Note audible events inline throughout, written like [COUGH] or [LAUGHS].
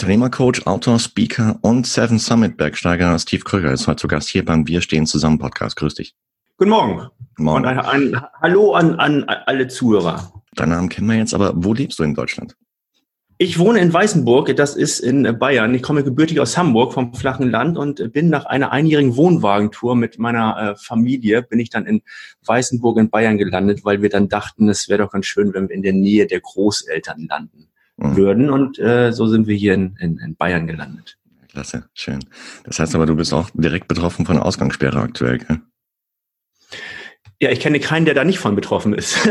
Unternehmercoach, Autor, Speaker und Seven Summit Bergsteiger Steve Krüger ist heute zu Gast hier beim Wir stehen zusammen Podcast. Grüß dich. Guten Morgen. Morgen. Und ein, ein Hallo an, an alle Zuhörer. Deinen Namen kennen wir jetzt, aber wo lebst du in Deutschland? Ich wohne in Weißenburg, das ist in Bayern. Ich komme gebürtig aus Hamburg vom flachen Land und bin nach einer einjährigen Wohnwagentour mit meiner äh, Familie, bin ich dann in Weißenburg in Bayern gelandet, weil wir dann dachten, es wäre doch ganz schön, wenn wir in der Nähe der Großeltern landen. Würden. Und äh, so sind wir hier in, in, in Bayern gelandet. Klasse, schön. Das heißt aber, du bist auch direkt betroffen von Ausgangssperre aktuell, gell? Ja, ich kenne keinen, der da nicht von betroffen ist.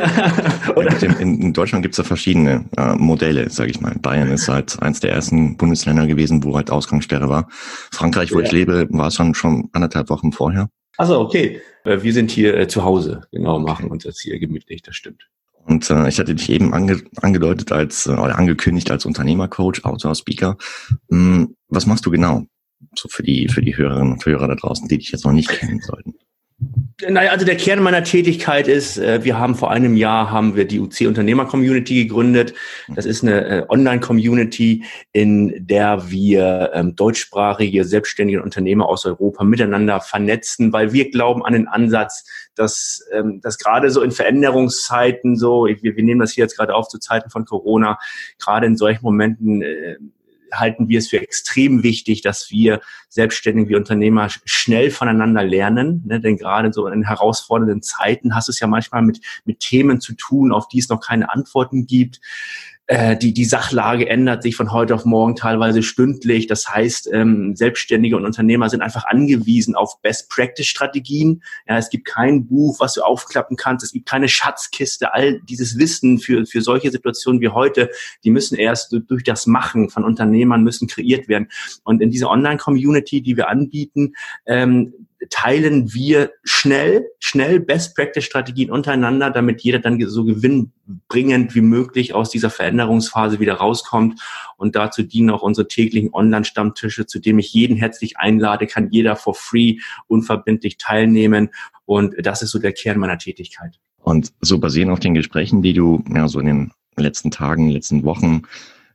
[LAUGHS] in, in, Deutschland gibt es ja verschiedene äh, Modelle, sage ich mal. Bayern ist halt eins der ersten Bundesländer gewesen, wo halt Ausgangssperre war. Frankreich, wo ja. ich lebe, war es schon, schon anderthalb Wochen vorher. Also okay. Äh, wir sind hier äh, zu Hause, genau, machen uns jetzt hier gemütlich, das stimmt. Und äh, ich hatte dich eben ange angedeutet als äh, oder angekündigt als Unternehmercoach, Autor, Speaker. Hm, was machst du genau? So für die für die Hörerinnen und Hörer da draußen, die dich jetzt noch nicht kennen sollten. Naja, also der Kern meiner Tätigkeit ist, äh, wir haben vor einem Jahr haben wir die UC Unternehmer Community gegründet. Das ist eine äh, Online-Community, in der wir ähm, deutschsprachige selbstständige Unternehmer aus Europa miteinander vernetzen, weil wir glauben an den Ansatz, dass, ähm, dass gerade so in Veränderungszeiten, so wir, wir nehmen das hier jetzt gerade auf zu Zeiten von Corona, gerade in solchen Momenten äh, halten wir es für extrem wichtig, dass wir Selbstständige wie Unternehmer schnell voneinander lernen. Ne? Denn gerade so in herausfordernden Zeiten hast du es ja manchmal mit, mit Themen zu tun, auf die es noch keine Antworten gibt. Äh, die, die Sachlage ändert sich von heute auf morgen teilweise stündlich. Das heißt, ähm, Selbstständige und Unternehmer sind einfach angewiesen auf Best-Practice-Strategien. Ja, es gibt kein Buch, was du aufklappen kannst. Es gibt keine Schatzkiste. All dieses Wissen für, für solche Situationen wie heute, die müssen erst durch das Machen von Unternehmern müssen kreiert werden. Und in dieser Online-Community, die wir anbieten, ähm, teilen wir schnell, schnell Best-Practice-Strategien untereinander, damit jeder dann so gewinnbringend wie möglich aus dieser Veränderungsphase wieder rauskommt. Und dazu dienen auch unsere täglichen Online-Stammtische, zu dem ich jeden herzlich einlade, kann jeder for free unverbindlich teilnehmen. Und das ist so der Kern meiner Tätigkeit. Und so basierend auf den Gesprächen, die du ja so in den letzten Tagen, letzten Wochen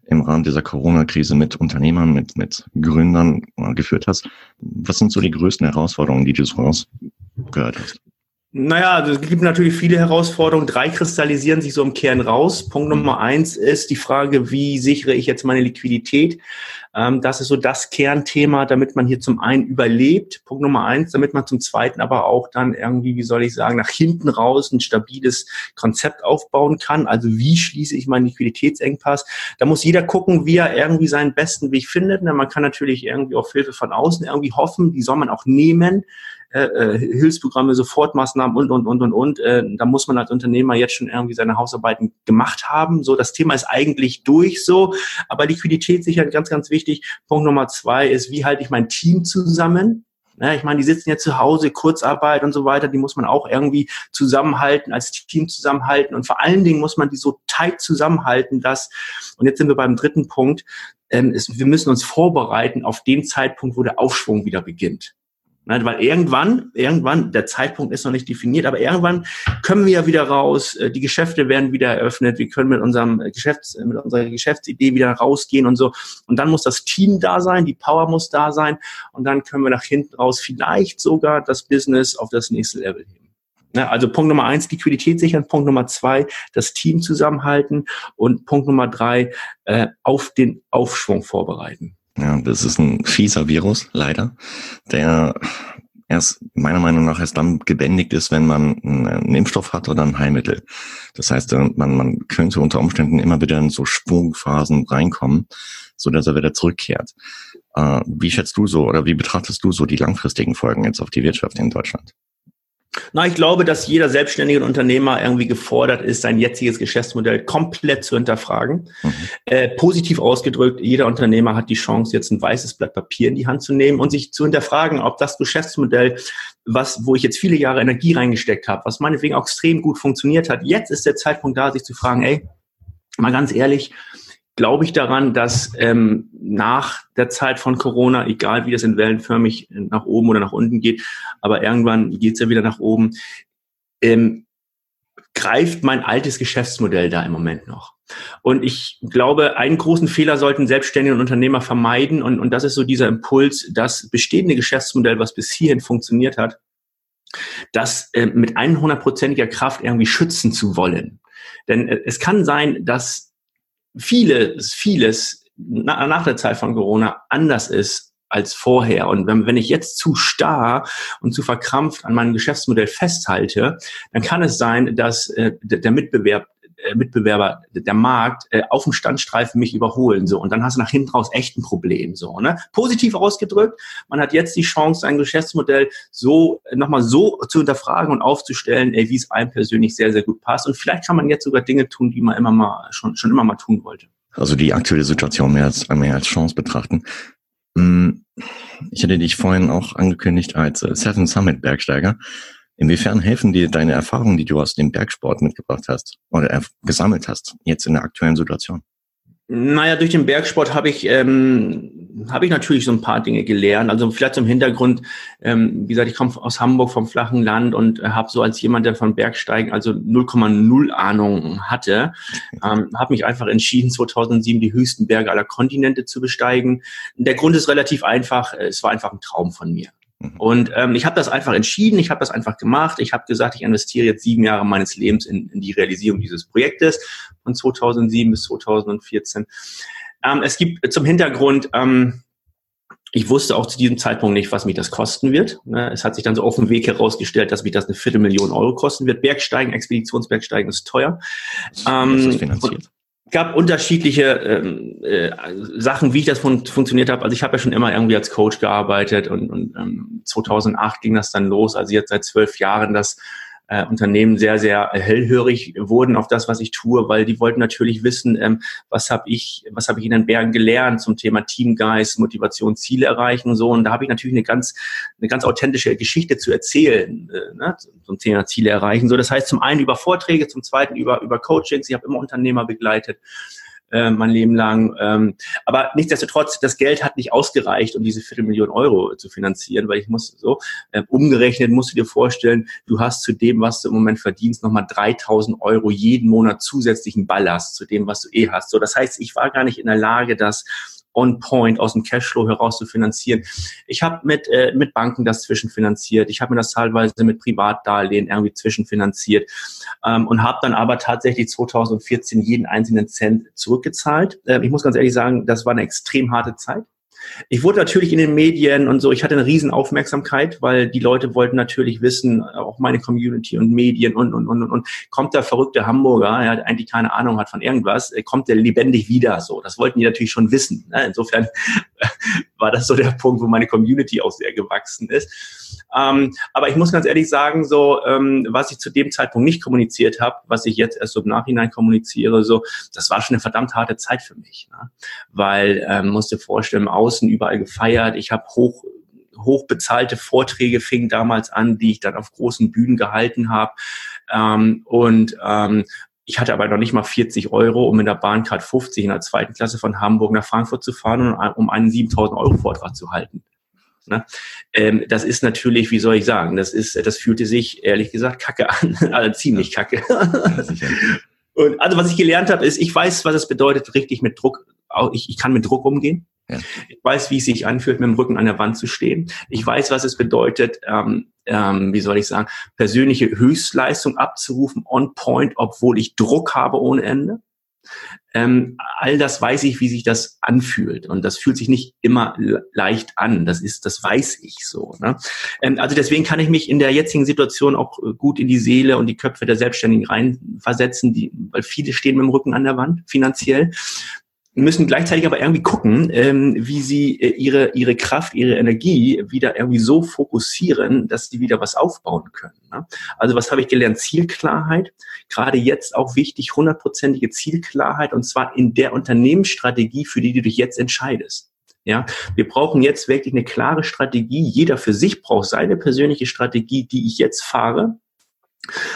im Rahmen dieser Corona-Krise mit Unternehmern, mit, mit Gründern äh, geführt hast. Was sind so die größten Herausforderungen, die du so rausgehört hast? Naja, es gibt natürlich viele Herausforderungen. Drei kristallisieren sich so im Kern raus. Punkt Nummer eins ist die Frage, wie sichere ich jetzt meine Liquidität? Ähm, das ist so das Kernthema, damit man hier zum einen überlebt. Punkt Nummer eins, damit man zum zweiten aber auch dann irgendwie, wie soll ich sagen, nach hinten raus ein stabiles Konzept aufbauen kann. Also wie schließe ich meinen Liquiditätsengpass? Da muss jeder gucken, wie er irgendwie seinen besten Weg findet. Man kann natürlich irgendwie auf Hilfe von außen irgendwie hoffen, die soll man auch nehmen äh, äh, Hilfsprogramme, Sofortmaßnahmen und, und, und, und, und. Äh, da muss man als Unternehmer jetzt schon irgendwie seine Hausarbeiten gemacht haben. So, das Thema ist eigentlich durch so, aber Liquidität sicher ganz, ganz wichtig. Punkt Nummer zwei ist, wie halte ich mein Team zusammen? Ja, ich meine, die sitzen ja zu Hause, Kurzarbeit und so weiter, die muss man auch irgendwie zusammenhalten, als Team zusammenhalten. Und vor allen Dingen muss man die so tight zusammenhalten, dass, und jetzt sind wir beim dritten Punkt, ähm, ist, wir müssen uns vorbereiten auf den Zeitpunkt, wo der Aufschwung wieder beginnt. Ne, weil irgendwann, irgendwann, der Zeitpunkt ist noch nicht definiert, aber irgendwann können wir ja wieder raus, äh, die Geschäfte werden wieder eröffnet, wir können mit unserem Geschäfts, mit unserer Geschäftsidee wieder rausgehen und so. Und dann muss das Team da sein, die Power muss da sein und dann können wir nach hinten raus vielleicht sogar das Business auf das nächste Level heben. Ne, also Punkt Nummer eins, Liquidität sichern. Punkt Nummer zwei, das Team zusammenhalten. Und Punkt Nummer drei, äh, auf den Aufschwung vorbereiten. Ja, das ist ein fieser Virus, leider, der erst meiner Meinung nach erst dann gebändigt ist, wenn man einen Impfstoff hat oder ein Heilmittel. Das heißt, äh, man, man könnte unter Umständen immer wieder in so Schwungphasen reinkommen, so dass er wieder zurückkehrt. Äh, wie schätzt du so oder wie betrachtest du so die langfristigen Folgen jetzt auf die Wirtschaft in Deutschland? Na, ich glaube, dass jeder selbstständige Unternehmer irgendwie gefordert ist, sein jetziges Geschäftsmodell komplett zu hinterfragen. Mhm. Äh, positiv ausgedrückt, jeder Unternehmer hat die Chance, jetzt ein weißes Blatt Papier in die Hand zu nehmen und sich zu hinterfragen, ob das Geschäftsmodell, was, wo ich jetzt viele Jahre Energie reingesteckt habe, was meinetwegen auch extrem gut funktioniert hat, jetzt ist der Zeitpunkt da, sich zu fragen, ey, mal ganz ehrlich, glaube ich daran, dass ähm, nach der Zeit von Corona, egal wie das in wellenförmig nach oben oder nach unten geht, aber irgendwann geht es ja wieder nach oben, ähm, greift mein altes Geschäftsmodell da im Moment noch. Und ich glaube, einen großen Fehler sollten selbstständige Unternehmer vermeiden. Und, und das ist so dieser Impuls, das bestehende Geschäftsmodell, was bis hierhin funktioniert hat, das äh, mit 100%iger Kraft irgendwie schützen zu wollen. Denn äh, es kann sein, dass vieles, vieles na, nach der Zeit von Corona anders ist als vorher. Und wenn, wenn ich jetzt zu starr und zu verkrampft an meinem Geschäftsmodell festhalte, dann kann es sein, dass äh, der Mitbewerb Mitbewerber, der Markt, äh, auf dem Standstreifen mich überholen. So. Und dann hast du nach hinten raus echt ein Problem. So, ne? Positiv ausgedrückt, man hat jetzt die Chance, sein Geschäftsmodell so nochmal so zu hinterfragen und aufzustellen, ey, wie es einem persönlich sehr, sehr gut passt. Und vielleicht kann man jetzt sogar Dinge tun, die man immer mal schon, schon immer mal tun wollte. Also die aktuelle Situation mehr als, mehr als Chance betrachten. Hm, ich hatte dich vorhin auch angekündigt als äh, Seven Summit Bergsteiger. Inwiefern helfen dir deine Erfahrungen, die du aus dem Bergsport mitgebracht hast oder gesammelt hast, jetzt in der aktuellen Situation? Naja, durch den Bergsport habe ich, ähm, habe ich natürlich so ein paar Dinge gelernt. Also vielleicht zum Hintergrund, ähm, wie gesagt, ich komme aus Hamburg vom flachen Land und äh, habe so als jemand, der von Bergsteigen also 0,0 Ahnung hatte, ähm, habe mich einfach entschieden, 2007 die höchsten Berge aller Kontinente zu besteigen. Der Grund ist relativ einfach, es war einfach ein Traum von mir. Mhm. Und ähm, ich habe das einfach entschieden, ich habe das einfach gemacht. Ich habe gesagt, ich investiere jetzt sieben Jahre meines Lebens in, in die Realisierung dieses Projektes von 2007 bis 2014. Ähm, es gibt zum Hintergrund, ähm, ich wusste auch zu diesem Zeitpunkt nicht, was mich das kosten wird. Ne, es hat sich dann so auf dem Weg herausgestellt, dass mich das eine Viertelmillion Euro kosten wird. Bergsteigen, Expeditionsbergsteigen ist teuer. Ähm, ist das finanziert? Gab unterschiedliche ähm, äh, Sachen, wie ich das fun funktioniert habe. Also ich habe ja schon immer irgendwie als Coach gearbeitet und, und ähm, 2008 ging das dann los. Also jetzt seit zwölf Jahren, dass äh, Unternehmen sehr, sehr hellhörig wurden auf das, was ich tue, weil die wollten natürlich wissen, ähm, was habe ich, was habe ich in den Bergen gelernt zum Thema Teamgeist, Motivation, Ziele erreichen und so. Und da habe ich natürlich eine ganz, eine ganz authentische Geschichte zu erzählen äh, ne, zum Thema Ziele erreichen. So, das heißt zum einen über Vorträge, zum zweiten über über Coachings. Ich habe immer Unternehmer begleitet äh, mein Leben lang. Ähm, aber nichtsdestotrotz, das Geld hat nicht ausgereicht, um diese Viertelmillion Euro zu finanzieren, weil ich muss so, äh, umgerechnet musst du dir vorstellen, du hast zu dem, was du im Moment verdienst, nochmal 3000 Euro jeden Monat zusätzlichen Ballast zu dem, was du eh hast. So, das heißt, ich war gar nicht in der Lage, das on point aus dem Cashflow heraus zu finanzieren. Ich habe mit, äh, mit Banken das zwischenfinanziert. Ich habe mir das teilweise mit Privatdarlehen irgendwie zwischenfinanziert ähm, und habe dann aber tatsächlich 2014 jeden einzelnen Cent zurückgezahlt. Äh, ich muss ganz ehrlich sagen, das war eine extrem harte Zeit. Ich wurde natürlich in den Medien und so, ich hatte eine riesen Aufmerksamkeit, weil die Leute wollten natürlich wissen, auch meine Community und Medien und, und, und, und, kommt der verrückte Hamburger, er hat eigentlich keine Ahnung hat von irgendwas, kommt der lebendig wieder, so. Das wollten die natürlich schon wissen. Ne? Insofern [LAUGHS] war das so der Punkt, wo meine Community auch sehr gewachsen ist. Ähm, aber ich muss ganz ehrlich sagen, so, ähm, was ich zu dem Zeitpunkt nicht kommuniziert habe, was ich jetzt erst so im Nachhinein kommuniziere, so, das war schon eine verdammt harte Zeit für mich. Ne? Weil, ähm, musste vorstellen, aus außen überall gefeiert. Ich habe hoch hochbezahlte Vorträge fingen damals an, die ich dann auf großen Bühnen gehalten habe. Ähm, und ähm, ich hatte aber noch nicht mal 40 Euro, um in der Bahncard 50 in der zweiten Klasse von Hamburg nach Frankfurt zu fahren und um einen 7000 Euro Vortrag zu halten. Ne? Ähm, das ist natürlich, wie soll ich sagen, das ist, das fühlte sich ehrlich gesagt kacke [LAUGHS] an, also ziemlich kacke. und also was ich gelernt habe, ist, ich weiß, was es bedeutet, richtig mit Druck, ich, ich kann mit Druck umgehen. Ja. Ich weiß, wie es sich anfühlt, mit dem Rücken an der Wand zu stehen. Ich weiß, was es bedeutet, ähm, ähm, wie soll ich sagen, persönliche Höchstleistung abzurufen, on point, obwohl ich Druck habe ohne Ende. Ähm, all das weiß ich, wie sich das anfühlt. Und das fühlt sich nicht immer leicht an. Das ist, das weiß ich so. Ne? Ähm, also deswegen kann ich mich in der jetzigen Situation auch äh, gut in die Seele und die Köpfe der Selbstständigen reinversetzen, die, weil viele stehen mit dem Rücken an der Wand, finanziell müssen gleichzeitig aber irgendwie gucken, ähm, wie sie äh, ihre, ihre Kraft, ihre Energie wieder irgendwie so fokussieren, dass sie wieder was aufbauen können. Ne? Also was habe ich gelernt? Zielklarheit. Gerade jetzt auch wichtig, hundertprozentige Zielklarheit und zwar in der Unternehmensstrategie, für die du dich jetzt entscheidest. Ja, wir brauchen jetzt wirklich eine klare Strategie. Jeder für sich braucht seine persönliche Strategie, die ich jetzt fahre.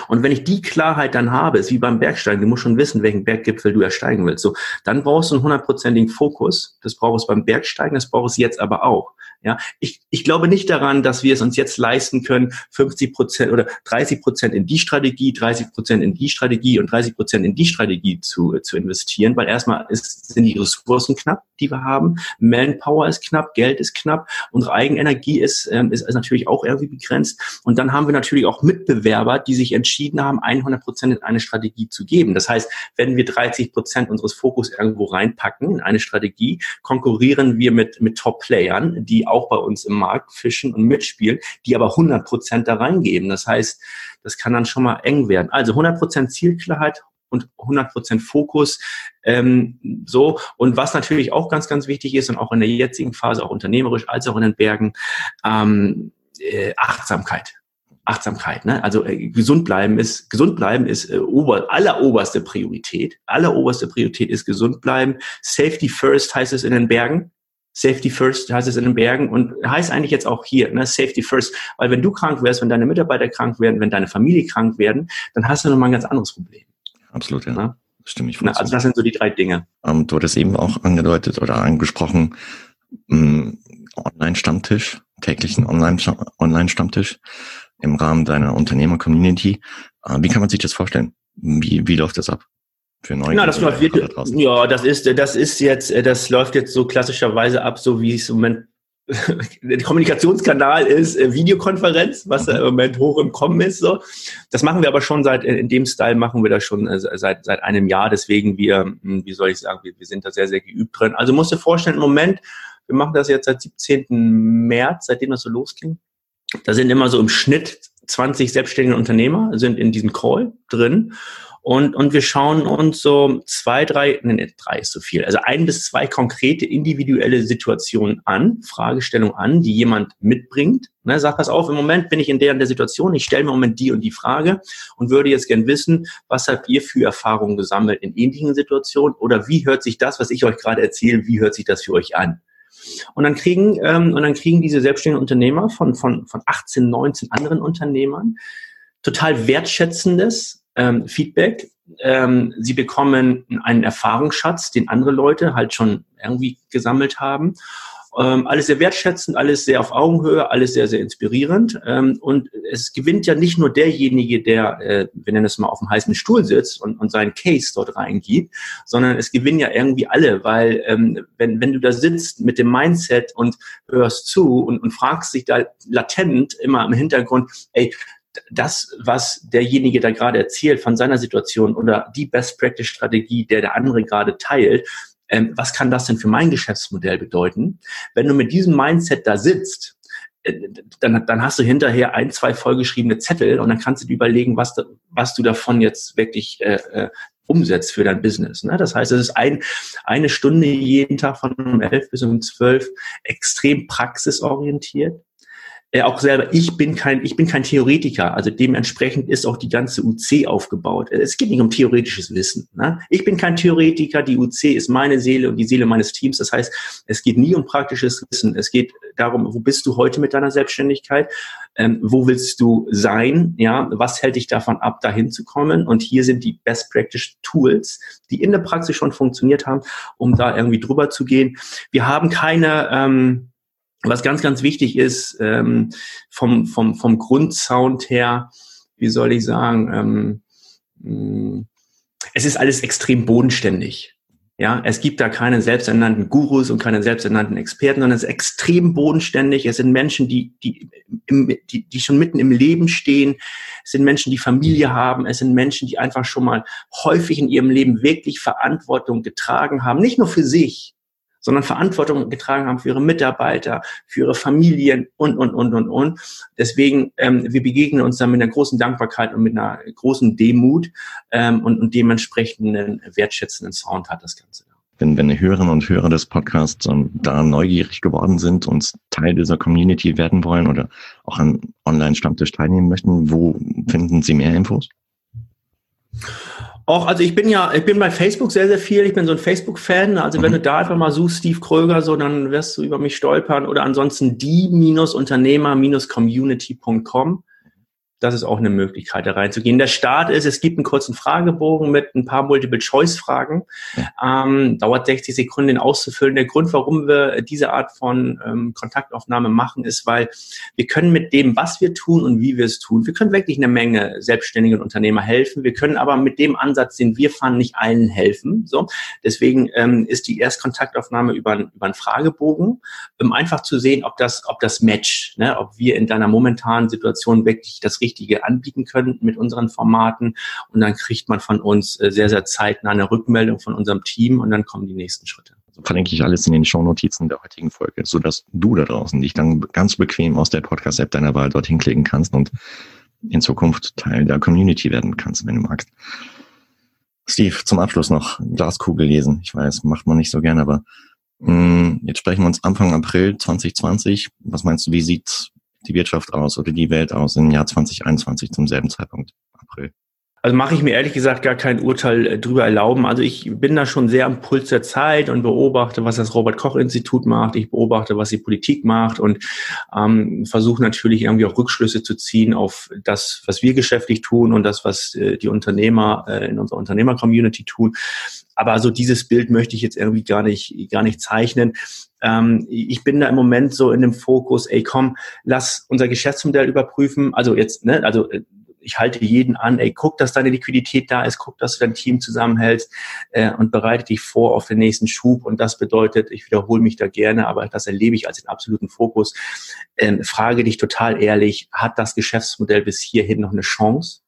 Und wenn ich die Klarheit dann habe, ist wie beim Bergsteigen, du musst schon wissen, welchen Berggipfel du ersteigen willst. So, dann brauchst du einen hundertprozentigen Fokus. Das brauchst du beim Bergsteigen, das brauchst du jetzt aber auch. Ja, ich, ich glaube nicht daran, dass wir es uns jetzt leisten können, 50 Prozent oder 30 Prozent in die Strategie, 30 Prozent in die Strategie und 30 Prozent in die Strategie zu, zu investieren, weil erstmal ist, sind die Ressourcen knapp, die wir haben. Manpower ist knapp, Geld ist knapp, unsere Eigenenergie ist, ähm, ist, ist natürlich auch irgendwie begrenzt. Und dann haben wir natürlich auch Mitbewerber, die sich entschieden haben, 100 Prozent in eine Strategie zu geben. Das heißt, wenn wir 30 Prozent unseres Fokus irgendwo reinpacken in eine Strategie, konkurrieren wir mit, mit Top-Playern, die auch bei uns im Markt fischen und mitspielen, die aber 100 Prozent da reingeben. Das heißt, das kann dann schon mal eng werden. Also 100 Prozent Zielklarheit und 100 Prozent Fokus. Ähm, so und was natürlich auch ganz, ganz wichtig ist und auch in der jetzigen Phase, auch unternehmerisch als auch in den Bergen, ähm, äh, Achtsamkeit. Achtsamkeit, ne? Also äh, gesund bleiben ist gesund bleiben ist äh, ober, alleroberste Priorität. Alleroberste Priorität ist gesund bleiben. Safety first heißt es in den Bergen. Safety First heißt es in den Bergen und heißt eigentlich jetzt auch hier, ne, Safety First. Weil wenn du krank wärst, wenn deine Mitarbeiter krank werden, wenn deine Familie krank werden, dann hast du nochmal ein ganz anderes Problem. Absolut, ja. Na? Stimme ich voll Also das sind so die drei Dinge. Ähm, du hattest eben auch angedeutet oder angesprochen, ähm, Online-Stammtisch, täglichen Online-Stammtisch im Rahmen deiner Unternehmer-Community. Äh, wie kann man sich das vorstellen? Wie, wie läuft das ab? Für neue Na, das läuft wirklich, ja, das ist, das ist jetzt, das läuft jetzt so klassischerweise ab, so wie es im Moment [LAUGHS] der Kommunikationskanal ist äh, Videokonferenz, was mhm. im Moment hoch im Kommen ist. So, das machen wir aber schon seit in dem Style machen wir das schon äh, seit seit einem Jahr. Deswegen wir, hm, wie soll ich sagen, wir, wir sind da sehr sehr geübt drin. Also musst du vorstellen, im Moment, wir machen das jetzt seit 17. März, seitdem das so losging. Da sind immer so im Schnitt 20 selbstständige Unternehmer sind in diesem Call drin und, und wir schauen uns so zwei, drei, nee, drei ist zu viel, also ein bis zwei konkrete individuelle Situationen an, Fragestellungen an, die jemand mitbringt. Ne, sag, pass auf, im Moment bin ich in der und der Situation, ich stelle mir im Moment die und die Frage und würde jetzt gern wissen, was habt ihr für Erfahrungen gesammelt in ähnlichen Situationen oder wie hört sich das, was ich euch gerade erzähle, wie hört sich das für euch an? Und dann kriegen, ähm, und dann kriegen diese selbstständigen Unternehmer von, von, von 18, 19 anderen Unternehmern total wertschätzendes ähm, Feedback. Ähm, sie bekommen einen Erfahrungsschatz, den andere Leute halt schon irgendwie gesammelt haben. Ähm, alles sehr wertschätzend, alles sehr auf Augenhöhe, alles sehr, sehr inspirierend. Ähm, und es gewinnt ja nicht nur derjenige, der, äh, wir nennen es mal, auf dem heißen Stuhl sitzt und, und seinen Case dort reingibt, sondern es gewinnen ja irgendwie alle, weil ähm, wenn, wenn du da sitzt mit dem Mindset und hörst zu und, und fragst dich da latent immer im Hintergrund, ey, das, was derjenige da gerade erzählt von seiner Situation oder die Best Practice Strategie, der der andere gerade teilt, ähm, was kann das denn für mein Geschäftsmodell bedeuten? Wenn du mit diesem Mindset da sitzt, äh, dann, dann hast du hinterher ein, zwei vollgeschriebene Zettel und dann kannst du dir überlegen, was, was du davon jetzt wirklich äh, äh, umsetzt für dein Business. Ne? Das heißt, es ist ein, eine Stunde jeden Tag von um elf bis um zwölf extrem praxisorientiert äh, auch selber, ich bin kein, ich bin kein Theoretiker, also dementsprechend ist auch die ganze UC aufgebaut. Es geht nicht um theoretisches Wissen. Ne? Ich bin kein Theoretiker, die UC ist meine Seele und die Seele meines Teams. Das heißt, es geht nie um praktisches Wissen. Es geht darum, wo bist du heute mit deiner Selbstständigkeit? Ähm, wo willst du sein? Ja, was hält dich davon ab, dahin zu kommen? Und hier sind die Best Practice Tools, die in der Praxis schon funktioniert haben, um da irgendwie drüber zu gehen. Wir haben keine, ähm, was ganz, ganz wichtig ist, ähm, vom, vom, vom Grundsound her, wie soll ich sagen, ähm, mm, es ist alles extrem bodenständig. Ja, es gibt da keine selbsternannten Gurus und keine selbsternannten Experten, sondern es ist extrem bodenständig. Es sind Menschen, die, die, im, die, die schon mitten im Leben stehen. Es sind Menschen, die Familie haben. Es sind Menschen, die einfach schon mal häufig in ihrem Leben wirklich Verantwortung getragen haben. Nicht nur für sich, sondern Verantwortung getragen haben für ihre Mitarbeiter, für ihre Familien und, und, und, und, und. Deswegen, ähm, wir begegnen uns dann mit einer großen Dankbarkeit und mit einer großen Demut ähm, und, und dementsprechenden wertschätzenden Sound hat das Ganze. Wenn, wenn Hörerinnen und Hörer des Podcasts ähm, da neugierig geworden sind und Teil dieser Community werden wollen oder auch an Online-Stammtisch teilnehmen möchten, wo finden Sie mehr Infos? Auch, also ich bin ja, ich bin bei Facebook sehr, sehr viel. Ich bin so ein Facebook-Fan. Also wenn mhm. du da einfach mal suchst, Steve Kröger, so, dann wirst du über mich stolpern. Oder ansonsten die-unternehmer-community.com. das ist auch eine Möglichkeit, da reinzugehen. Der Start ist, es gibt einen kurzen Fragebogen mit ein paar Multiple-Choice-Fragen. Ja. Ähm, dauert 60 Sekunden, den auszufüllen. Der Grund, warum wir diese Art von ähm, Kontaktaufnahme machen, ist, weil wir können mit dem, was wir tun und wie wir es tun, wir können wirklich eine Menge selbstständigen Unternehmer helfen. Wir können aber mit dem Ansatz, den wir fahren, nicht allen helfen. So, deswegen ähm, ist die Erstkontaktaufnahme über, über einen Fragebogen, um einfach zu sehen, ob das, ob das matcht, ne? ob wir in deiner momentanen Situation wirklich das Richtige anbieten können mit unseren Formaten. Und dann kriegt man von uns äh, sehr, sehr zeitnah eine Rückmeldung von unserem Team und dann kommen die nächsten Schritte. Also verlinke ich alles in den Shownotizen der heutigen Folge, sodass du da draußen dich dann ganz bequem aus der Podcast-App deiner Wahl dorthin klicken kannst und in Zukunft Teil der Community werden kannst, wenn du magst. Steve, zum Abschluss noch Glaskugel lesen. Ich weiß, macht man nicht so gern, aber mh, mm, jetzt sprechen wir uns Anfang April 2020. Was meinst du, wie sieht die Wirtschaft aus oder die Welt aus im Jahr 2021 zum selben Zeitpunkt, April? Also mache ich mir ehrlich gesagt gar kein Urteil äh, drüber erlauben. Also ich bin da schon sehr am Puls der Zeit und beobachte, was das Robert Koch Institut macht. Ich beobachte, was die Politik macht und ähm, versuche natürlich irgendwie auch Rückschlüsse zu ziehen auf das, was wir geschäftlich tun und das, was äh, die Unternehmer äh, in unserer Unternehmer-Community tun. Aber also dieses Bild möchte ich jetzt irgendwie gar nicht, gar nicht zeichnen. Ähm, ich bin da im Moment so in dem Fokus, ey komm, lass unser Geschäftsmodell überprüfen. Also jetzt, ne, also äh, ich halte jeden an, ey, guck, dass deine Liquidität da ist, guck, dass du dein Team zusammenhältst äh, und bereite dich vor auf den nächsten Schub. Und das bedeutet, ich wiederhole mich da gerne, aber das erlebe ich als den absoluten Fokus. Ähm, frage dich total ehrlich, hat das Geschäftsmodell bis hierhin noch eine Chance?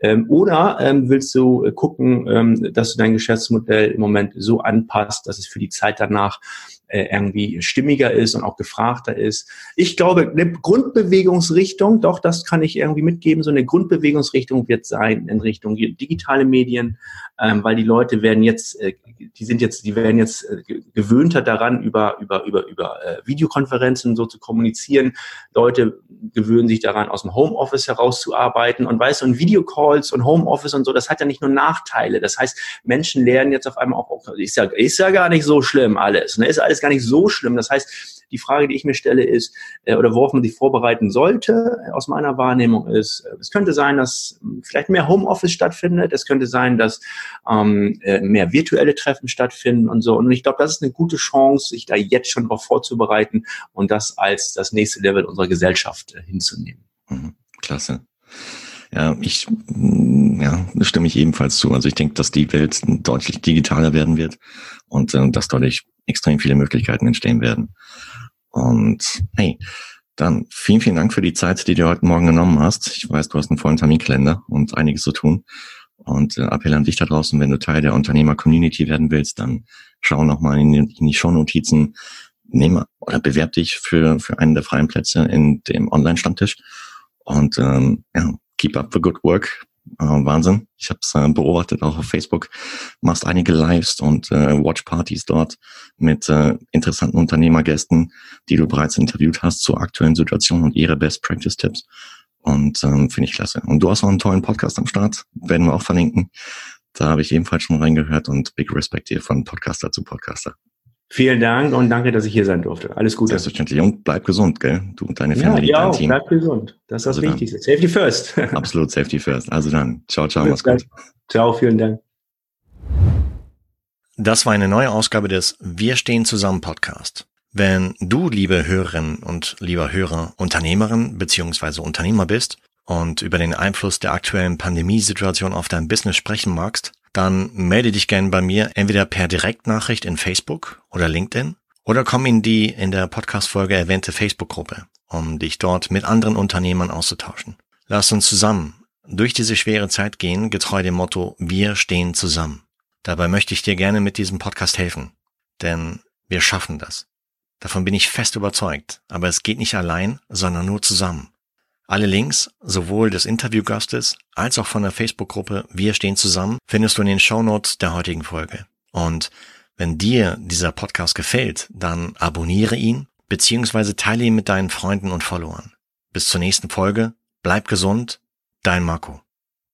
Ähm, oder ähm, willst du äh, gucken, ähm, dass du dein Geschäftsmodell im Moment so anpasst, dass es für die Zeit danach irgendwie stimmiger ist und auch gefragter ist. Ich glaube, eine Grundbewegungsrichtung, doch, das kann ich irgendwie mitgeben, so eine Grundbewegungsrichtung wird sein in Richtung digitale Medien, ähm, weil die Leute werden jetzt, äh, die sind jetzt, die werden jetzt äh, gewöhnter daran, über, über, über, über äh, Videokonferenzen so zu kommunizieren. Leute gewöhnen sich daran, aus dem Homeoffice herauszuarbeiten und weißt du, und Videocalls und Homeoffice und so, das hat ja nicht nur Nachteile. Das heißt, Menschen lernen jetzt auf einmal auch, ist ja, ist ja gar nicht so schlimm alles, ne? ist alles gar nicht so schlimm. Das heißt, die Frage, die ich mir stelle, ist, äh, oder worauf man sich vorbereiten sollte, äh, aus meiner Wahrnehmung ist, äh, es könnte sein, dass äh, vielleicht mehr Homeoffice stattfindet, es könnte sein, dass ähm, äh, mehr virtuelle Treffen stattfinden und so. Und ich glaube, das ist eine gute Chance, sich da jetzt schon darauf vorzubereiten und das als das nächste Level unserer Gesellschaft hinzunehmen. Mhm. Klasse. Ja, ich mm, ja, stimme ich ebenfalls zu. Also ich denke, dass die Welt deutlich digitaler werden wird und äh, dass dadurch extrem viele Möglichkeiten entstehen werden. Und hey, dann vielen, vielen Dank für die Zeit, die du heute Morgen genommen hast. Ich weiß, du hast einen vollen Terminkalender und einiges zu tun. Und äh, Appell an dich da draußen, wenn du Teil der Unternehmer-Community werden willst, dann schau nochmal in, in die Shownotizen, nehme oder bewerb dich für, für einen der freien Plätze in dem Online-Stammtisch. Und ähm, ja, keep up the good work. Äh, Wahnsinn. Ich habe es äh, beobachtet, auch auf Facebook. Machst einige Lives und äh, Watchpartys dort mit äh, interessanten Unternehmergästen, die du bereits interviewt hast zur aktuellen Situation und ihre Best Practice Tipps. Und ähm, finde ich klasse. Und du hast auch einen tollen Podcast am Start, werden wir auch verlinken. Da habe ich ebenfalls schon reingehört und big respect hier von Podcaster zu Podcaster. Vielen Dank und danke, dass ich hier sein durfte. Alles Gute. Selbstverständlich. Und bleib gesund, gell? Du und deine Family, ja, dein auch. Team. Bleib gesund. Das ist also das Wichtigste. Dann. Safety first. [LAUGHS] Absolut, Safety first. Also dann, ciao, ciao, mach's gut. Ciao, vielen Dank. Das war eine neue Ausgabe des Wir stehen zusammen Podcast. Wenn du, liebe Hörerinnen und lieber Hörer, Unternehmerin beziehungsweise Unternehmer bist und über den Einfluss der aktuellen Pandemiesituation auf dein Business sprechen magst, dann melde dich gern bei mir entweder per Direktnachricht in Facebook oder LinkedIn oder komm in die in der Podcast-Folge erwähnte Facebook-Gruppe, um dich dort mit anderen Unternehmern auszutauschen. Lass uns zusammen durch diese schwere Zeit gehen, getreu dem Motto, wir stehen zusammen. Dabei möchte ich dir gerne mit diesem Podcast helfen, denn wir schaffen das. Davon bin ich fest überzeugt, aber es geht nicht allein, sondern nur zusammen. Alle Links, sowohl des Interviewgastes als auch von der Facebook-Gruppe Wir stehen zusammen, findest du in den Shownotes der heutigen Folge. Und wenn dir dieser Podcast gefällt, dann abonniere ihn beziehungsweise teile ihn mit deinen Freunden und Followern. Bis zur nächsten Folge, bleib gesund, dein Marco.